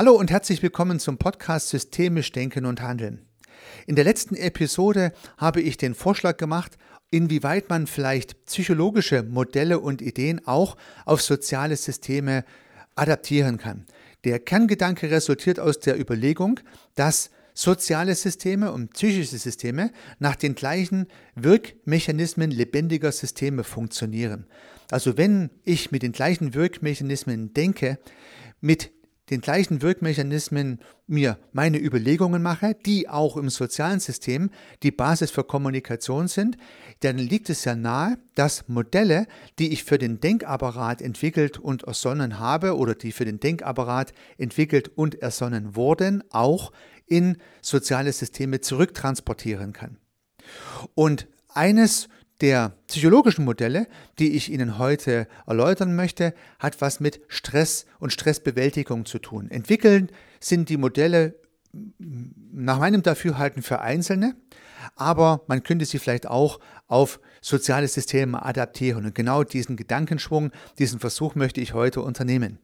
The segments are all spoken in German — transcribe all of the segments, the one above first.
Hallo und herzlich willkommen zum Podcast Systemisch Denken und Handeln. In der letzten Episode habe ich den Vorschlag gemacht, inwieweit man vielleicht psychologische Modelle und Ideen auch auf soziale Systeme adaptieren kann. Der Kerngedanke resultiert aus der Überlegung, dass soziale Systeme und psychische Systeme nach den gleichen Wirkmechanismen lebendiger Systeme funktionieren. Also wenn ich mit den gleichen Wirkmechanismen denke, mit den gleichen Wirkmechanismen mir meine Überlegungen mache, die auch im sozialen System die Basis für Kommunikation sind, dann liegt es ja nahe, dass Modelle, die ich für den Denkapparat entwickelt und ersonnen habe oder die für den Denkapparat entwickelt und ersonnen wurden, auch in soziale Systeme zurücktransportieren kann. Und eines der psychologischen Modelle, die ich Ihnen heute erläutern möchte, hat was mit Stress und Stressbewältigung zu tun. Entwickeln sind die Modelle nach meinem Dafürhalten für Einzelne, aber man könnte sie vielleicht auch auf soziale Systeme adaptieren. Und genau diesen Gedankenschwung, diesen Versuch möchte ich heute unternehmen.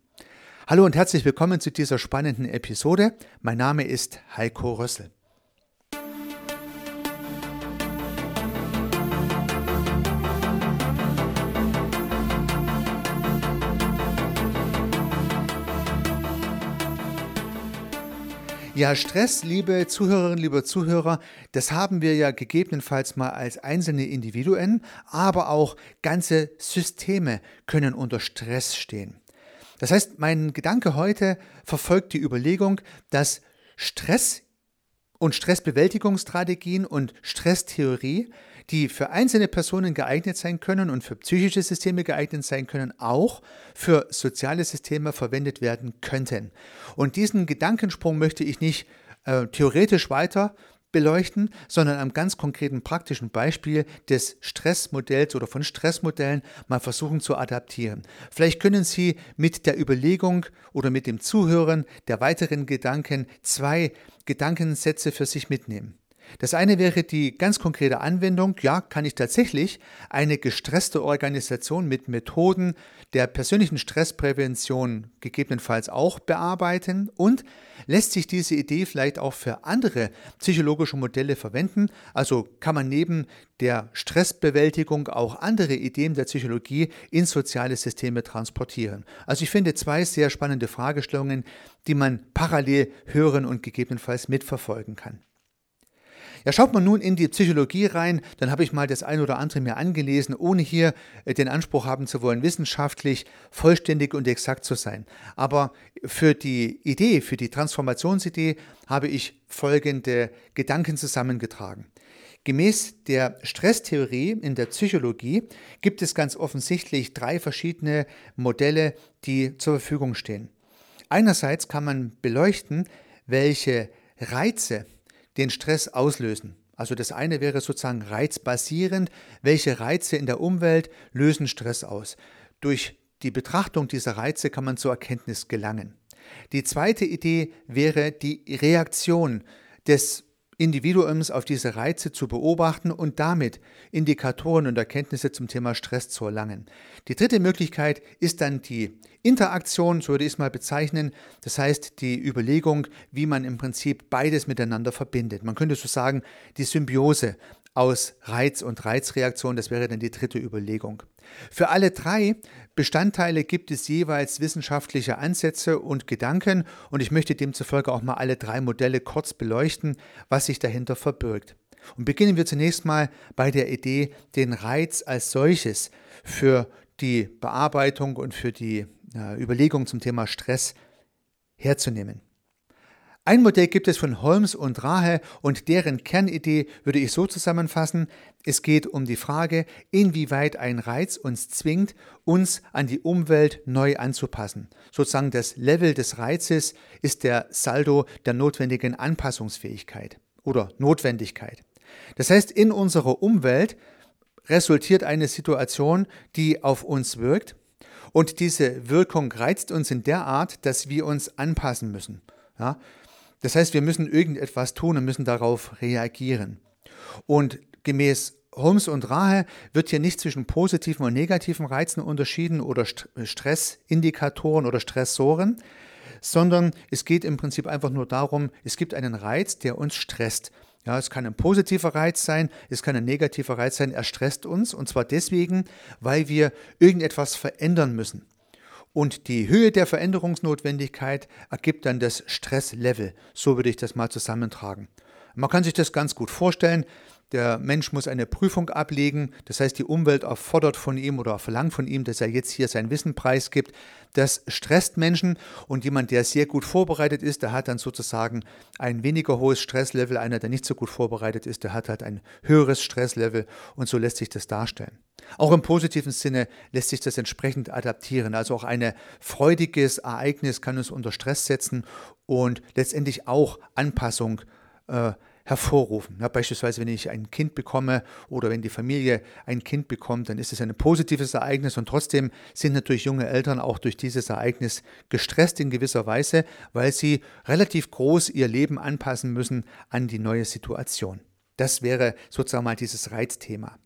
Hallo und herzlich willkommen zu dieser spannenden Episode. Mein Name ist Heiko Rössel. Ja, Stress, liebe Zuhörerinnen, liebe Zuhörer, das haben wir ja gegebenenfalls mal als einzelne Individuen, aber auch ganze Systeme können unter Stress stehen. Das heißt, mein Gedanke heute verfolgt die Überlegung, dass Stress und Stressbewältigungsstrategien und Stresstheorie die für einzelne Personen geeignet sein können und für psychische Systeme geeignet sein können, auch für soziale Systeme verwendet werden könnten. Und diesen Gedankensprung möchte ich nicht äh, theoretisch weiter beleuchten, sondern am ganz konkreten praktischen Beispiel des Stressmodells oder von Stressmodellen mal versuchen zu adaptieren. Vielleicht können Sie mit der Überlegung oder mit dem Zuhören der weiteren Gedanken zwei Gedankensätze für sich mitnehmen. Das eine wäre die ganz konkrete Anwendung, ja, kann ich tatsächlich eine gestresste Organisation mit Methoden der persönlichen Stressprävention gegebenenfalls auch bearbeiten und lässt sich diese Idee vielleicht auch für andere psychologische Modelle verwenden, also kann man neben der Stressbewältigung auch andere Ideen der Psychologie in soziale Systeme transportieren. Also ich finde zwei sehr spannende Fragestellungen, die man parallel hören und gegebenenfalls mitverfolgen kann. Ja, schaut man nun in die Psychologie rein, dann habe ich mal das ein oder andere mir angelesen, ohne hier äh, den Anspruch haben zu wollen, wissenschaftlich vollständig und exakt zu sein. Aber für die Idee, für die Transformationsidee habe ich folgende Gedanken zusammengetragen. Gemäß der Stresstheorie in der Psychologie gibt es ganz offensichtlich drei verschiedene Modelle, die zur Verfügung stehen. Einerseits kann man beleuchten, welche Reize den Stress auslösen. Also das eine wäre sozusagen reizbasierend. Welche Reize in der Umwelt lösen Stress aus? Durch die Betrachtung dieser Reize kann man zur Erkenntnis gelangen. Die zweite Idee wäre die Reaktion des Individuums auf diese Reize zu beobachten und damit Indikatoren und Erkenntnisse zum Thema Stress zu erlangen. Die dritte Möglichkeit ist dann die Interaktion, so würde ich es mal bezeichnen, das heißt die Überlegung, wie man im Prinzip beides miteinander verbindet. Man könnte so sagen, die Symbiose aus Reiz und Reizreaktion, das wäre dann die dritte Überlegung. Für alle drei Bestandteile gibt es jeweils wissenschaftliche Ansätze und Gedanken und ich möchte demzufolge auch mal alle drei Modelle kurz beleuchten, was sich dahinter verbirgt. Und beginnen wir zunächst mal bei der Idee, den Reiz als solches für die Bearbeitung und für die äh, Überlegung zum Thema Stress herzunehmen. Ein Modell gibt es von Holmes und Rahe und deren Kernidee würde ich so zusammenfassen, es geht um die Frage, inwieweit ein Reiz uns zwingt, uns an die Umwelt neu anzupassen. Sozusagen das Level des Reizes ist der Saldo der notwendigen Anpassungsfähigkeit oder Notwendigkeit. Das heißt, in unserer Umwelt resultiert eine Situation, die auf uns wirkt und diese Wirkung reizt uns in der Art, dass wir uns anpassen müssen. Ja? Das heißt, wir müssen irgendetwas tun und müssen darauf reagieren. Und gemäß Holmes und Rahe wird hier nicht zwischen positiven und negativen Reizen unterschieden oder Stressindikatoren oder Stressoren, sondern es geht im Prinzip einfach nur darum, es gibt einen Reiz, der uns stresst. Ja, es kann ein positiver Reiz sein, es kann ein negativer Reiz sein, er stresst uns und zwar deswegen, weil wir irgendetwas verändern müssen. Und die Höhe der Veränderungsnotwendigkeit ergibt dann das Stresslevel. So würde ich das mal zusammentragen. Man kann sich das ganz gut vorstellen. Der Mensch muss eine Prüfung ablegen, das heißt die Umwelt erfordert von ihm oder verlangt von ihm, dass er jetzt hier sein Wissen preisgibt. Das stresst Menschen und jemand, der sehr gut vorbereitet ist, der hat dann sozusagen ein weniger hohes Stresslevel. Einer, der nicht so gut vorbereitet ist, der hat halt ein höheres Stresslevel und so lässt sich das darstellen. Auch im positiven Sinne lässt sich das entsprechend adaptieren. Also auch ein freudiges Ereignis kann uns unter Stress setzen und letztendlich auch Anpassung äh, hervorrufen. Ja, beispielsweise, wenn ich ein Kind bekomme oder wenn die Familie ein Kind bekommt, dann ist es ein positives Ereignis und trotzdem sind natürlich junge Eltern auch durch dieses Ereignis gestresst in gewisser Weise, weil sie relativ groß ihr Leben anpassen müssen an die neue Situation. Das wäre sozusagen mal dieses Reizthema.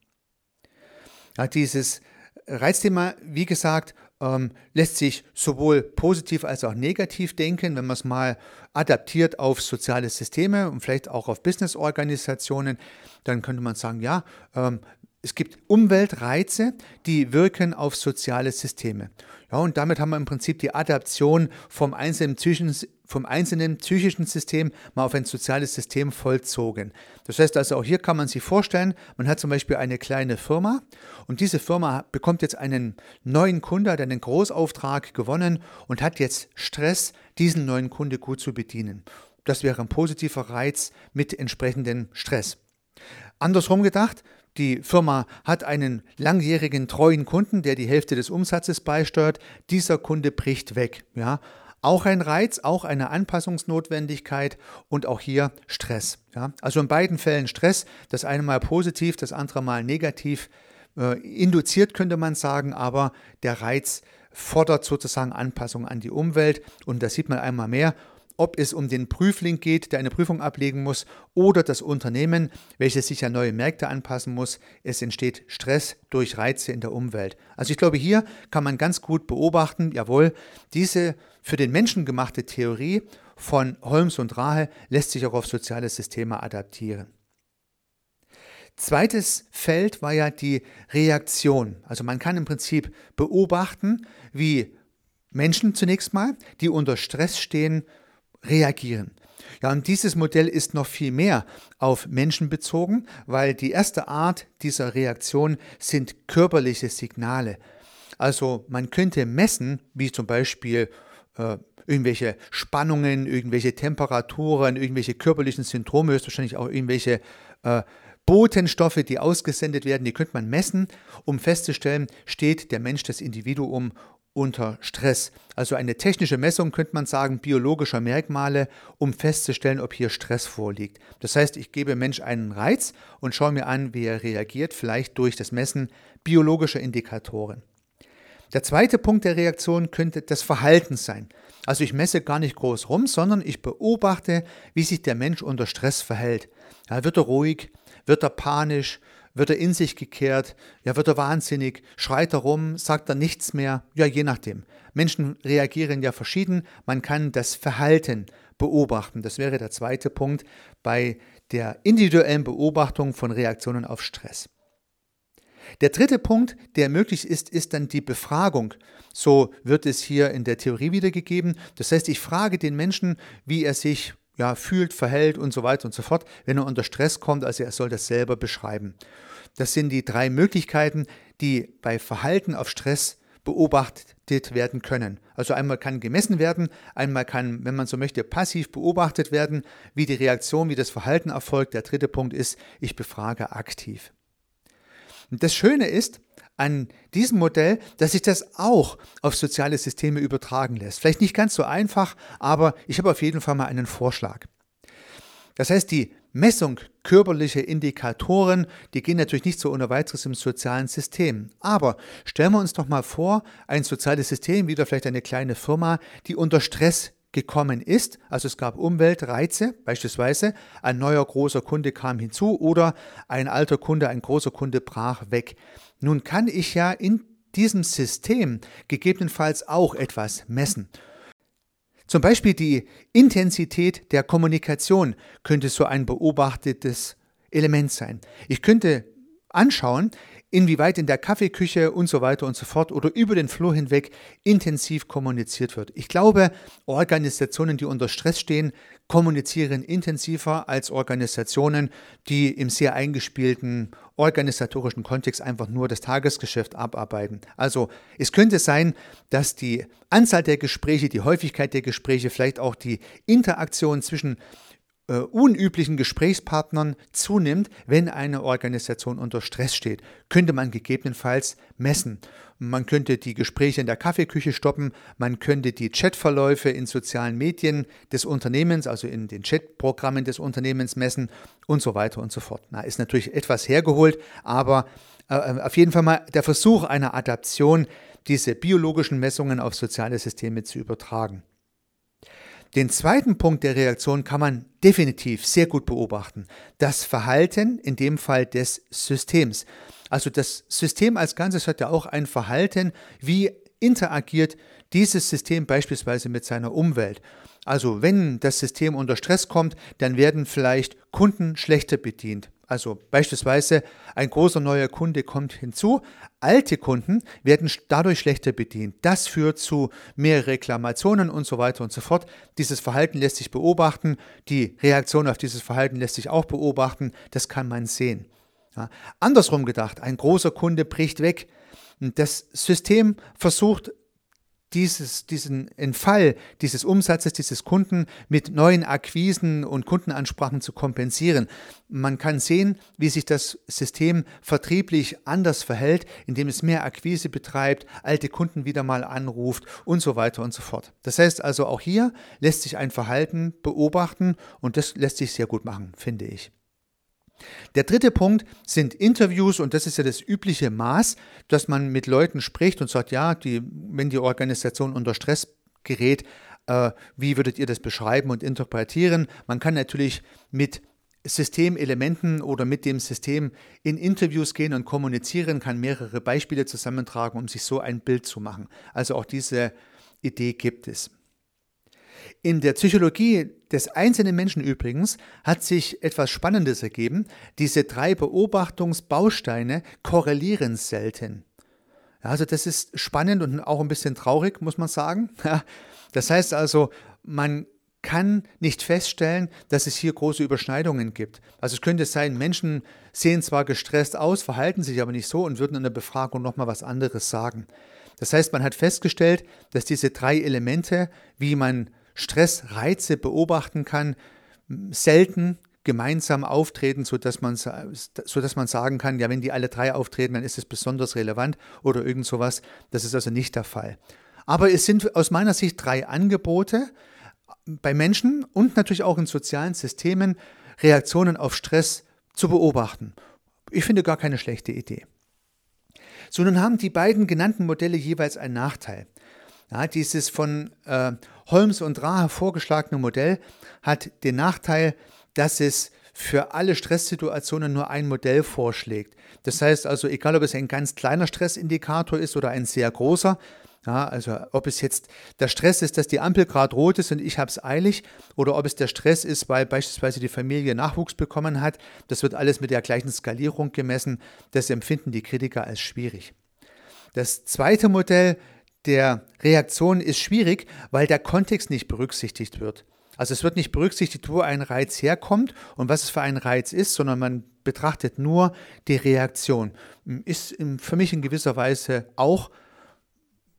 Ja, dieses Reizthema, wie gesagt, ähm, lässt sich sowohl positiv als auch negativ denken, wenn man es mal adaptiert auf soziale Systeme und vielleicht auch auf Businessorganisationen, dann könnte man sagen, ja, ähm, es gibt Umweltreize, die wirken auf soziale Systeme. Ja, und damit haben wir im Prinzip die Adaption vom einzelnen, psychischen, vom einzelnen psychischen System mal auf ein soziales System vollzogen. Das heißt also, auch hier kann man sich vorstellen, man hat zum Beispiel eine kleine Firma und diese Firma bekommt jetzt einen neuen Kunde, hat einen Großauftrag gewonnen und hat jetzt Stress, diesen neuen Kunde gut zu bedienen. Das wäre ein positiver Reiz mit entsprechendem Stress. Andersrum gedacht, die Firma hat einen langjährigen treuen Kunden, der die Hälfte des Umsatzes beisteuert. Dieser Kunde bricht weg. Ja, auch ein Reiz, auch eine Anpassungsnotwendigkeit und auch hier Stress. Ja, also in beiden Fällen Stress, das eine mal positiv, das andere mal negativ äh, induziert, könnte man sagen, aber der Reiz fordert sozusagen Anpassung an die Umwelt und das sieht man einmal mehr ob es um den Prüfling geht, der eine Prüfung ablegen muss, oder das Unternehmen, welches sich an neue Märkte anpassen muss. Es entsteht Stress durch Reize in der Umwelt. Also ich glaube, hier kann man ganz gut beobachten, jawohl, diese für den Menschen gemachte Theorie von Holmes und Rahe lässt sich auch auf soziale Systeme adaptieren. Zweites Feld war ja die Reaktion. Also man kann im Prinzip beobachten, wie Menschen zunächst mal, die unter Stress stehen, reagieren. Ja, und dieses Modell ist noch viel mehr auf Menschen bezogen, weil die erste Art dieser Reaktion sind körperliche Signale. Also man könnte messen, wie zum Beispiel äh, irgendwelche Spannungen, irgendwelche Temperaturen, irgendwelche körperlichen Symptome, höchstwahrscheinlich auch irgendwelche äh, Botenstoffe, die ausgesendet werden, die könnte man messen, um festzustellen, steht der Mensch, das Individuum unter Stress. Also eine technische Messung könnte man sagen, biologischer Merkmale, um festzustellen, ob hier Stress vorliegt. Das heißt, ich gebe Mensch einen Reiz und schaue mir an, wie er reagiert, vielleicht durch das Messen biologischer Indikatoren. Der zweite Punkt der Reaktion könnte das Verhalten sein. Also ich messe gar nicht groß rum, sondern ich beobachte, wie sich der Mensch unter Stress verhält. Ja, wird er ruhig? Wird er panisch? Wird er in sich gekehrt? Ja, wird er wahnsinnig? Schreit er rum? Sagt er nichts mehr? Ja, je nachdem. Menschen reagieren ja verschieden. Man kann das Verhalten beobachten. Das wäre der zweite Punkt bei der individuellen Beobachtung von Reaktionen auf Stress. Der dritte Punkt, der möglich ist, ist dann die Befragung. So wird es hier in der Theorie wiedergegeben. Das heißt, ich frage den Menschen, wie er sich ja, fühlt, verhält und so weiter und so fort, wenn er unter Stress kommt. Also er soll das selber beschreiben. Das sind die drei Möglichkeiten, die bei Verhalten auf Stress beobachtet werden können. Also einmal kann gemessen werden, einmal kann, wenn man so möchte, passiv beobachtet werden, wie die Reaktion, wie das Verhalten erfolgt. Der dritte Punkt ist, ich befrage aktiv. Und das Schöne ist, an diesem Modell, dass sich das auch auf soziale Systeme übertragen lässt. Vielleicht nicht ganz so einfach, aber ich habe auf jeden Fall mal einen Vorschlag. Das heißt, die Messung körperlicher Indikatoren, die gehen natürlich nicht so ohne weiteres im sozialen System. Aber stellen wir uns doch mal vor, ein soziales System, wieder vielleicht eine kleine Firma, die unter Stress gekommen ist. Also es gab Umweltreize, beispielsweise ein neuer großer Kunde kam hinzu oder ein alter Kunde, ein großer Kunde brach weg. Nun kann ich ja in diesem System gegebenenfalls auch etwas messen. Zum Beispiel die Intensität der Kommunikation könnte so ein beobachtetes Element sein. Ich könnte anschauen, inwieweit in der Kaffeeküche und so weiter und so fort oder über den Flur hinweg intensiv kommuniziert wird. Ich glaube, Organisationen, die unter Stress stehen, kommunizieren intensiver als Organisationen, die im sehr eingespielten organisatorischen Kontext einfach nur das Tagesgeschäft abarbeiten. Also es könnte sein, dass die Anzahl der Gespräche, die Häufigkeit der Gespräche, vielleicht auch die Interaktion zwischen äh, unüblichen Gesprächspartnern zunimmt, wenn eine Organisation unter Stress steht. Könnte man gegebenenfalls messen. Man könnte die Gespräche in der Kaffeeküche stoppen, man könnte die Chatverläufe in sozialen Medien des Unternehmens, also in den Chatprogrammen des Unternehmens messen und so weiter und so fort. Na, ist natürlich etwas hergeholt, aber äh, auf jeden Fall mal der Versuch einer Adaption, diese biologischen Messungen auf soziale Systeme zu übertragen. Den zweiten Punkt der Reaktion kann man definitiv sehr gut beobachten. Das Verhalten, in dem Fall des Systems. Also das System als Ganzes hat ja auch ein Verhalten, wie interagiert dieses System beispielsweise mit seiner Umwelt. Also wenn das System unter Stress kommt, dann werden vielleicht Kunden schlechter bedient. Also beispielsweise ein großer neuer Kunde kommt hinzu, alte Kunden werden dadurch schlechter bedient. Das führt zu mehr Reklamationen und so weiter und so fort. Dieses Verhalten lässt sich beobachten, die Reaktion auf dieses Verhalten lässt sich auch beobachten, das kann man sehen. Ja. Andersrum gedacht, ein großer Kunde bricht weg. Das System versucht dieses, diesen Entfall dieses Umsatzes, dieses Kunden mit neuen Akquisen und Kundenansprachen zu kompensieren. Man kann sehen, wie sich das System vertrieblich anders verhält, indem es mehr Akquise betreibt, alte Kunden wieder mal anruft und so weiter und so fort. Das heißt also, auch hier lässt sich ein Verhalten beobachten und das lässt sich sehr gut machen, finde ich. Der dritte Punkt sind Interviews und das ist ja das übliche Maß, dass man mit Leuten spricht und sagt, ja, die, wenn die Organisation unter Stress gerät, äh, wie würdet ihr das beschreiben und interpretieren? Man kann natürlich mit Systemelementen oder mit dem System in Interviews gehen und kommunizieren, kann mehrere Beispiele zusammentragen, um sich so ein Bild zu machen. Also auch diese Idee gibt es. In der Psychologie des einzelnen Menschen übrigens hat sich etwas Spannendes ergeben. Diese drei Beobachtungsbausteine korrelieren selten. also das ist spannend und auch ein bisschen traurig, muss man sagen. das heißt also, man kann nicht feststellen, dass es hier große Überschneidungen gibt. Also es könnte sein, Menschen sehen zwar gestresst aus, verhalten sich aber nicht so und würden in der Befragung nochmal was anderes sagen. Das heißt, man hat festgestellt, dass diese drei Elemente, wie man Stressreize beobachten kann, selten gemeinsam auftreten, sodass man, sodass man sagen kann, ja, wenn die alle drei auftreten, dann ist es besonders relevant oder irgend sowas. Das ist also nicht der Fall. Aber es sind aus meiner Sicht drei Angebote bei Menschen und natürlich auch in sozialen Systemen, Reaktionen auf Stress zu beobachten. Ich finde gar keine schlechte Idee. So, nun haben die beiden genannten Modelle jeweils einen Nachteil. Ja, dieses von äh, Holmes und Rahe vorgeschlagene Modell hat den Nachteil, dass es für alle Stresssituationen nur ein Modell vorschlägt. Das heißt also, egal ob es ein ganz kleiner Stressindikator ist oder ein sehr großer, ja, also ob es jetzt der Stress ist, dass die Ampel gerade rot ist und ich habe es eilig, oder ob es der Stress ist, weil beispielsweise die Familie Nachwuchs bekommen hat, das wird alles mit der gleichen Skalierung gemessen. Das empfinden die Kritiker als schwierig. Das zweite Modell der Reaktion ist schwierig, weil der Kontext nicht berücksichtigt wird. Also es wird nicht berücksichtigt, wo ein Reiz herkommt und was es für ein Reiz ist, sondern man betrachtet nur die Reaktion. Ist für mich in gewisser Weise auch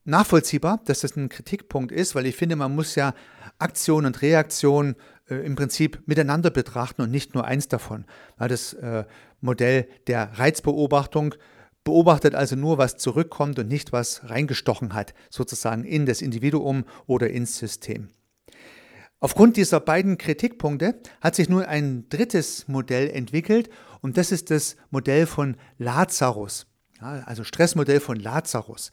nachvollziehbar, dass das ein Kritikpunkt ist, weil ich finde, man muss ja Aktion und Reaktion äh, im Prinzip miteinander betrachten und nicht nur eins davon. Weil das äh, Modell der Reizbeobachtung beobachtet also nur, was zurückkommt und nicht, was reingestochen hat, sozusagen in das Individuum oder ins System. Aufgrund dieser beiden Kritikpunkte hat sich nun ein drittes Modell entwickelt und das ist das Modell von Lazarus, also Stressmodell von Lazarus.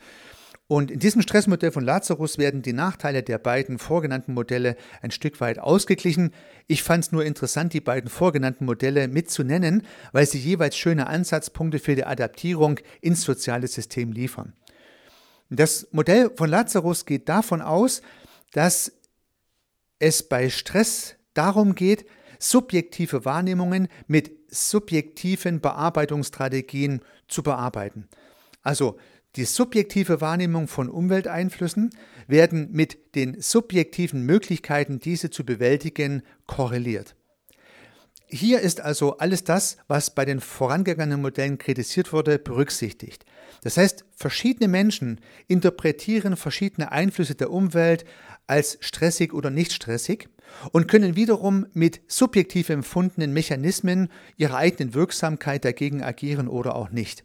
Und in diesem Stressmodell von Lazarus werden die Nachteile der beiden vorgenannten Modelle ein Stück weit ausgeglichen. Ich fand es nur interessant, die beiden vorgenannten Modelle mitzunennen, weil sie jeweils schöne Ansatzpunkte für die Adaptierung ins soziale System liefern. Das Modell von Lazarus geht davon aus, dass es bei Stress darum geht, subjektive Wahrnehmungen mit subjektiven Bearbeitungsstrategien zu bearbeiten. Also die subjektive Wahrnehmung von Umwelteinflüssen werden mit den subjektiven Möglichkeiten, diese zu bewältigen, korreliert. Hier ist also alles das, was bei den vorangegangenen Modellen kritisiert wurde, berücksichtigt. Das heißt, verschiedene Menschen interpretieren verschiedene Einflüsse der Umwelt als stressig oder nicht stressig und können wiederum mit subjektiv empfundenen Mechanismen ihrer eigenen Wirksamkeit dagegen agieren oder auch nicht.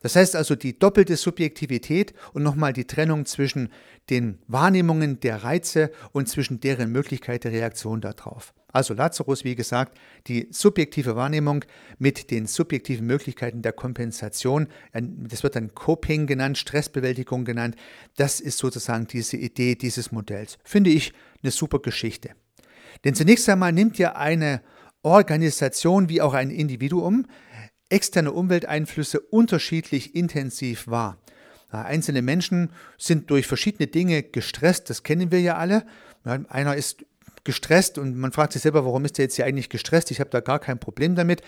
Das heißt also die doppelte Subjektivität und nochmal die Trennung zwischen den Wahrnehmungen der Reize und zwischen deren Möglichkeit der Reaktion darauf. Also Lazarus, wie gesagt, die subjektive Wahrnehmung mit den subjektiven Möglichkeiten der Kompensation, das wird dann Coping genannt, Stressbewältigung genannt, das ist sozusagen diese Idee dieses Modells. Finde ich eine super Geschichte. Denn zunächst einmal nimmt ja eine Organisation wie auch ein Individuum externe Umwelteinflüsse unterschiedlich intensiv wahr. Einzelne Menschen sind durch verschiedene Dinge gestresst, das kennen wir ja alle. Einer ist gestresst und man fragt sich selber, warum ist der jetzt hier eigentlich gestresst? Ich habe da gar kein Problem damit.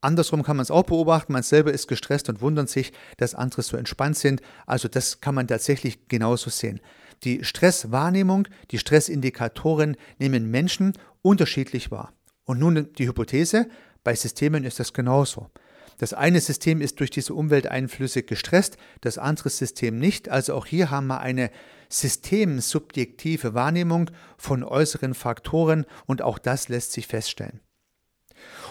Andersrum kann man es auch beobachten, man selber ist gestresst und wundert sich, dass andere so entspannt sind. Also das kann man tatsächlich genauso sehen. Die Stresswahrnehmung, die Stressindikatoren nehmen Menschen unterschiedlich wahr. Und nun die Hypothese, bei Systemen ist das genauso. Das eine System ist durch diese Umwelteinflüsse gestresst, das andere System nicht. Also auch hier haben wir eine systemsubjektive Wahrnehmung von äußeren Faktoren und auch das lässt sich feststellen.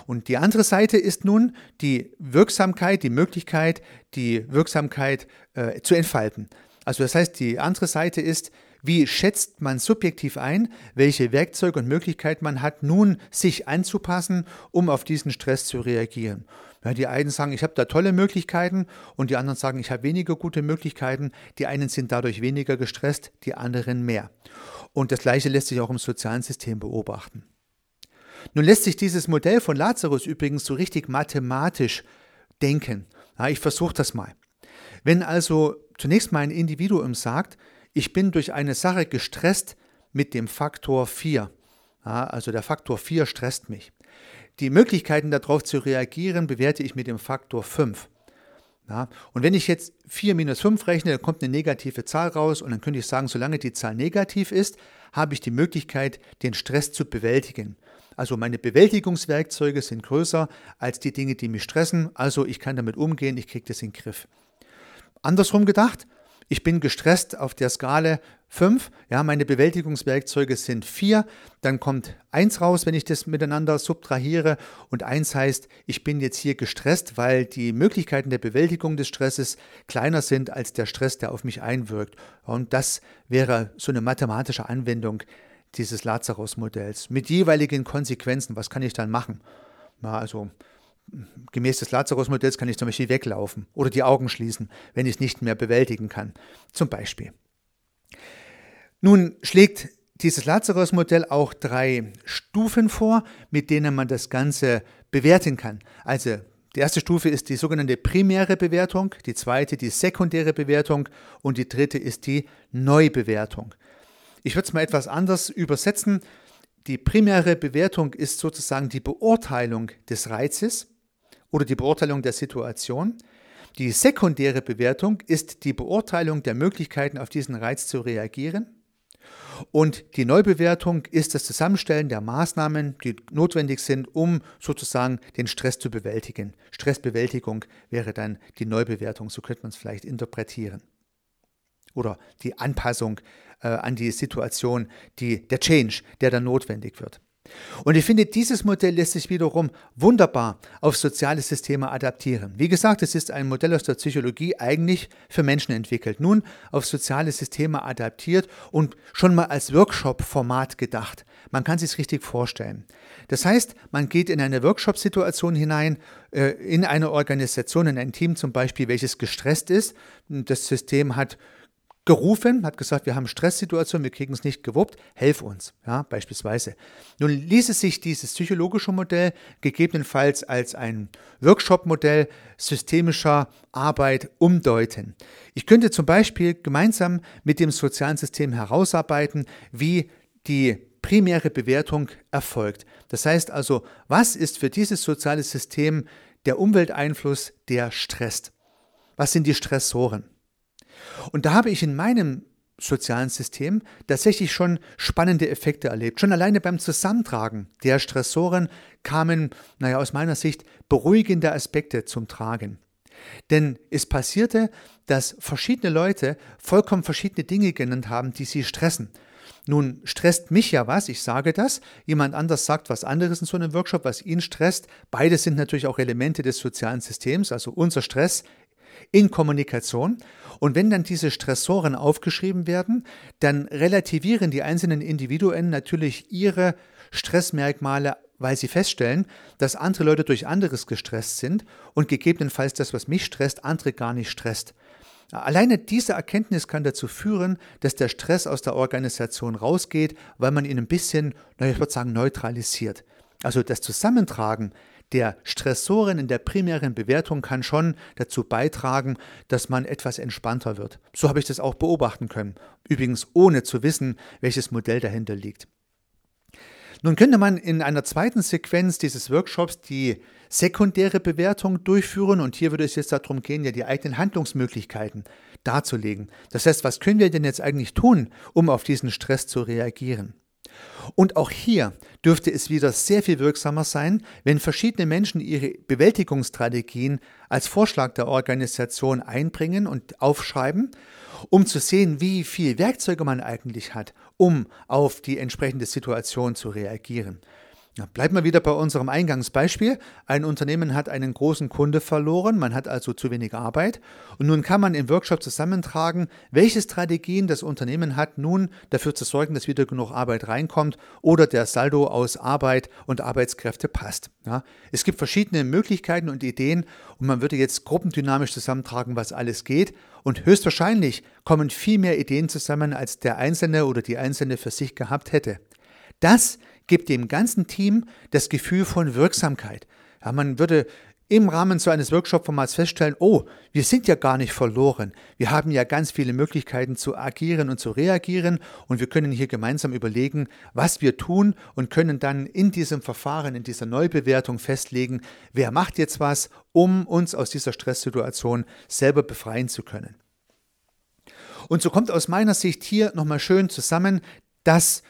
Und die andere Seite ist nun die Wirksamkeit, die Möglichkeit, die Wirksamkeit äh, zu entfalten. Also das heißt, die andere Seite ist, wie schätzt man subjektiv ein, welche Werkzeuge und Möglichkeiten man hat, nun sich anzupassen, um auf diesen Stress zu reagieren. Ja, die einen sagen, ich habe da tolle Möglichkeiten und die anderen sagen, ich habe weniger gute Möglichkeiten. Die einen sind dadurch weniger gestresst, die anderen mehr. Und das Gleiche lässt sich auch im sozialen System beobachten. Nun lässt sich dieses Modell von Lazarus übrigens so richtig mathematisch denken. Ja, ich versuche das mal. Wenn also zunächst mal ein Individuum sagt, ich bin durch eine Sache gestresst mit dem Faktor 4, ja, also der Faktor 4 stresst mich, die Möglichkeiten darauf zu reagieren bewerte ich mit dem Faktor 5. Ja, und wenn ich jetzt 4 minus 5 rechne, dann kommt eine negative Zahl raus und dann könnte ich sagen, solange die Zahl negativ ist, habe ich die Möglichkeit, den Stress zu bewältigen. Also meine Bewältigungswerkzeuge sind größer als die Dinge, die mich stressen. Also ich kann damit umgehen, ich kriege das in den Griff. Andersrum gedacht, ich bin gestresst auf der Skala 5. Ja, meine Bewältigungswerkzeuge sind 4. Dann kommt 1 raus, wenn ich das miteinander subtrahiere. Und 1 heißt, ich bin jetzt hier gestresst, weil die Möglichkeiten der Bewältigung des Stresses kleiner sind als der Stress, der auf mich einwirkt. Und das wäre so eine mathematische Anwendung dieses Lazarus-Modells mit jeweiligen Konsequenzen. Was kann ich dann machen? Ja, also gemäß des Lazarus-Modells kann ich zum Beispiel weglaufen oder die Augen schließen, wenn ich es nicht mehr bewältigen kann. Zum Beispiel. Nun schlägt dieses Lazarus-Modell auch drei Stufen vor, mit denen man das Ganze bewerten kann. Also die erste Stufe ist die sogenannte primäre Bewertung, die zweite die sekundäre Bewertung und die dritte ist die Neubewertung. Ich würde es mal etwas anders übersetzen. Die primäre Bewertung ist sozusagen die Beurteilung des Reizes oder die Beurteilung der Situation. Die sekundäre Bewertung ist die Beurteilung der Möglichkeiten, auf diesen Reiz zu reagieren. Und die Neubewertung ist das Zusammenstellen der Maßnahmen, die notwendig sind, um sozusagen den Stress zu bewältigen. Stressbewältigung wäre dann die Neubewertung, so könnte man es vielleicht interpretieren. Oder die Anpassung äh, an die Situation, die, der Change, der dann notwendig wird. Und ich finde, dieses Modell lässt sich wiederum wunderbar auf soziale Systeme adaptieren. Wie gesagt, es ist ein Modell aus der Psychologie eigentlich für Menschen entwickelt, nun auf soziale Systeme adaptiert und schon mal als Workshop-Format gedacht. Man kann sich richtig vorstellen. Das heißt, man geht in eine Workshop-Situation hinein, äh, in eine Organisation, in ein Team zum Beispiel, welches gestresst ist. Das System hat gerufen, hat gesagt, wir haben Stresssituationen, wir kriegen es nicht gewuppt, helf uns, ja, beispielsweise. Nun ließe sich dieses psychologische Modell gegebenenfalls als ein Workshop-Modell systemischer Arbeit umdeuten. Ich könnte zum Beispiel gemeinsam mit dem sozialen System herausarbeiten, wie die primäre Bewertung erfolgt. Das heißt also, was ist für dieses soziale System der Umwelteinfluss, der stresst? Was sind die Stressoren? Und da habe ich in meinem sozialen System tatsächlich schon spannende Effekte erlebt. Schon alleine beim Zusammentragen der Stressoren kamen, naja, aus meiner Sicht beruhigende Aspekte zum Tragen. Denn es passierte, dass verschiedene Leute vollkommen verschiedene Dinge genannt haben, die sie stressen. Nun stresst mich ja was, ich sage das, jemand anders sagt was anderes in so einem Workshop, was ihn stresst. Beide sind natürlich auch Elemente des sozialen Systems, also unser Stress in Kommunikation. Und wenn dann diese Stressoren aufgeschrieben werden, dann relativieren die einzelnen Individuen natürlich ihre Stressmerkmale, weil sie feststellen, dass andere Leute durch anderes gestresst sind und gegebenenfalls das, was mich stresst, andere gar nicht stresst. Alleine diese Erkenntnis kann dazu führen, dass der Stress aus der Organisation rausgeht, weil man ihn ein bisschen, na, ich würde sagen, neutralisiert. Also das Zusammentragen der Stressoren in der primären Bewertung kann schon dazu beitragen, dass man etwas entspannter wird. So habe ich das auch beobachten können. Übrigens ohne zu wissen, welches Modell dahinter liegt. Nun könnte man in einer zweiten Sequenz dieses Workshops die sekundäre Bewertung durchführen und hier würde es jetzt darum gehen, ja die eigenen Handlungsmöglichkeiten darzulegen. Das heißt, was können wir denn jetzt eigentlich tun, um auf diesen Stress zu reagieren? Und auch hier dürfte es wieder sehr viel wirksamer sein, wenn verschiedene Menschen ihre Bewältigungsstrategien als Vorschlag der Organisation einbringen und aufschreiben, um zu sehen, wie viel Werkzeuge man eigentlich hat, um auf die entsprechende Situation zu reagieren. Bleiben wir wieder bei unserem Eingangsbeispiel. Ein Unternehmen hat einen großen Kunde verloren, man hat also zu wenig Arbeit und nun kann man im Workshop zusammentragen, welche Strategien das Unternehmen hat, nun dafür zu sorgen, dass wieder genug Arbeit reinkommt oder der Saldo aus Arbeit und Arbeitskräfte passt. Ja, es gibt verschiedene Möglichkeiten und Ideen und man würde jetzt gruppendynamisch zusammentragen, was alles geht und höchstwahrscheinlich kommen viel mehr Ideen zusammen, als der Einzelne oder die Einzelne für sich gehabt hätte. Das gibt dem ganzen Team das Gefühl von Wirksamkeit. Ja, man würde im Rahmen so eines Workshop-Formats feststellen, oh, wir sind ja gar nicht verloren. Wir haben ja ganz viele Möglichkeiten zu agieren und zu reagieren und wir können hier gemeinsam überlegen, was wir tun und können dann in diesem Verfahren, in dieser Neubewertung festlegen, wer macht jetzt was, um uns aus dieser Stresssituation selber befreien zu können. Und so kommt aus meiner Sicht hier nochmal schön zusammen, dass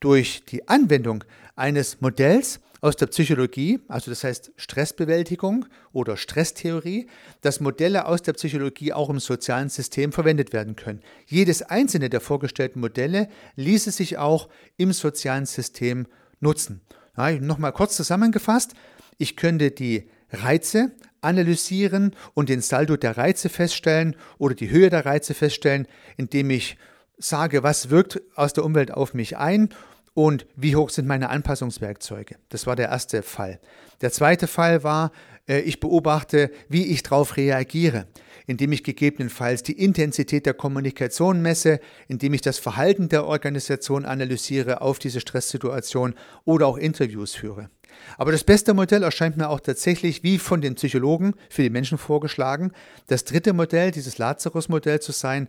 durch die Anwendung eines Modells aus der Psychologie, also das heißt Stressbewältigung oder Stresstheorie, dass Modelle aus der Psychologie auch im sozialen System verwendet werden können. Jedes einzelne der vorgestellten Modelle ließe sich auch im sozialen System nutzen. Ja, Nochmal kurz zusammengefasst, ich könnte die Reize analysieren und den Saldo der Reize feststellen oder die Höhe der Reize feststellen, indem ich sage, was wirkt aus der Umwelt auf mich ein und wie hoch sind meine Anpassungswerkzeuge. Das war der erste Fall. Der zweite Fall war, äh, ich beobachte, wie ich darauf reagiere, indem ich gegebenenfalls die Intensität der Kommunikation messe, indem ich das Verhalten der Organisation analysiere auf diese Stresssituation oder auch Interviews führe. Aber das beste Modell erscheint mir auch tatsächlich wie von den Psychologen für die Menschen vorgeschlagen, das dritte Modell, dieses Lazarus-Modell zu sein,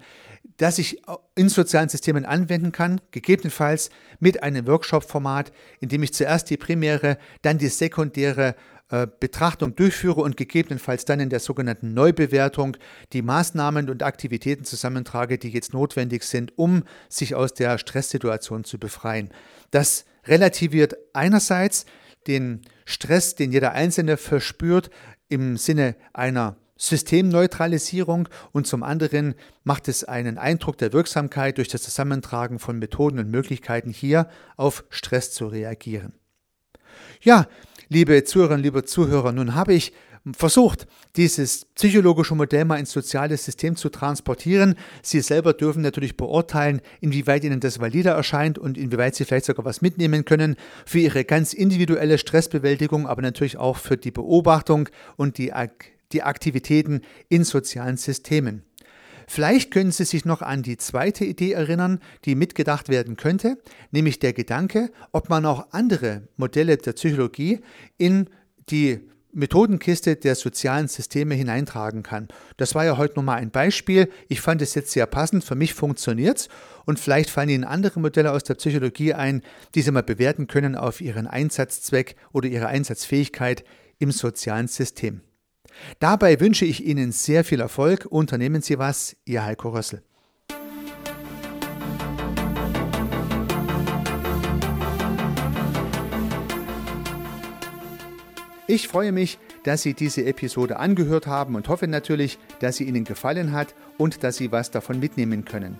das ich in sozialen Systemen anwenden kann, gegebenenfalls mit einem Workshop-Format, in dem ich zuerst die primäre, dann die sekundäre äh, Betrachtung durchführe und gegebenenfalls dann in der sogenannten Neubewertung die Maßnahmen und Aktivitäten zusammentrage, die jetzt notwendig sind, um sich aus der Stresssituation zu befreien. Das relativiert einerseits den Stress, den jeder Einzelne verspürt, im Sinne einer Systemneutralisierung und zum anderen macht es einen Eindruck der Wirksamkeit durch das Zusammentragen von Methoden und Möglichkeiten hier auf Stress zu reagieren. Ja, liebe Zuhörerinnen, liebe Zuhörer, nun habe ich versucht, dieses psychologische Modell mal ins soziale System zu transportieren. Sie selber dürfen natürlich beurteilen, inwieweit Ihnen das valide erscheint und inwieweit Sie vielleicht sogar was mitnehmen können für Ihre ganz individuelle Stressbewältigung, aber natürlich auch für die Beobachtung und die, die Aktivitäten in sozialen Systemen. Vielleicht können Sie sich noch an die zweite Idee erinnern, die mitgedacht werden könnte, nämlich der Gedanke, ob man auch andere Modelle der Psychologie in die Methodenkiste der sozialen Systeme hineintragen kann. Das war ja heute nochmal ein Beispiel. Ich fand es jetzt sehr passend. Für mich funktioniert es. Und vielleicht fallen Ihnen andere Modelle aus der Psychologie ein, die Sie mal bewerten können auf Ihren Einsatzzweck oder Ihre Einsatzfähigkeit im sozialen System. Dabei wünsche ich Ihnen sehr viel Erfolg. Unternehmen Sie was, Ihr Heiko Rössel. Ich freue mich, dass Sie diese Episode angehört haben und hoffe natürlich, dass sie Ihnen gefallen hat und dass Sie was davon mitnehmen können.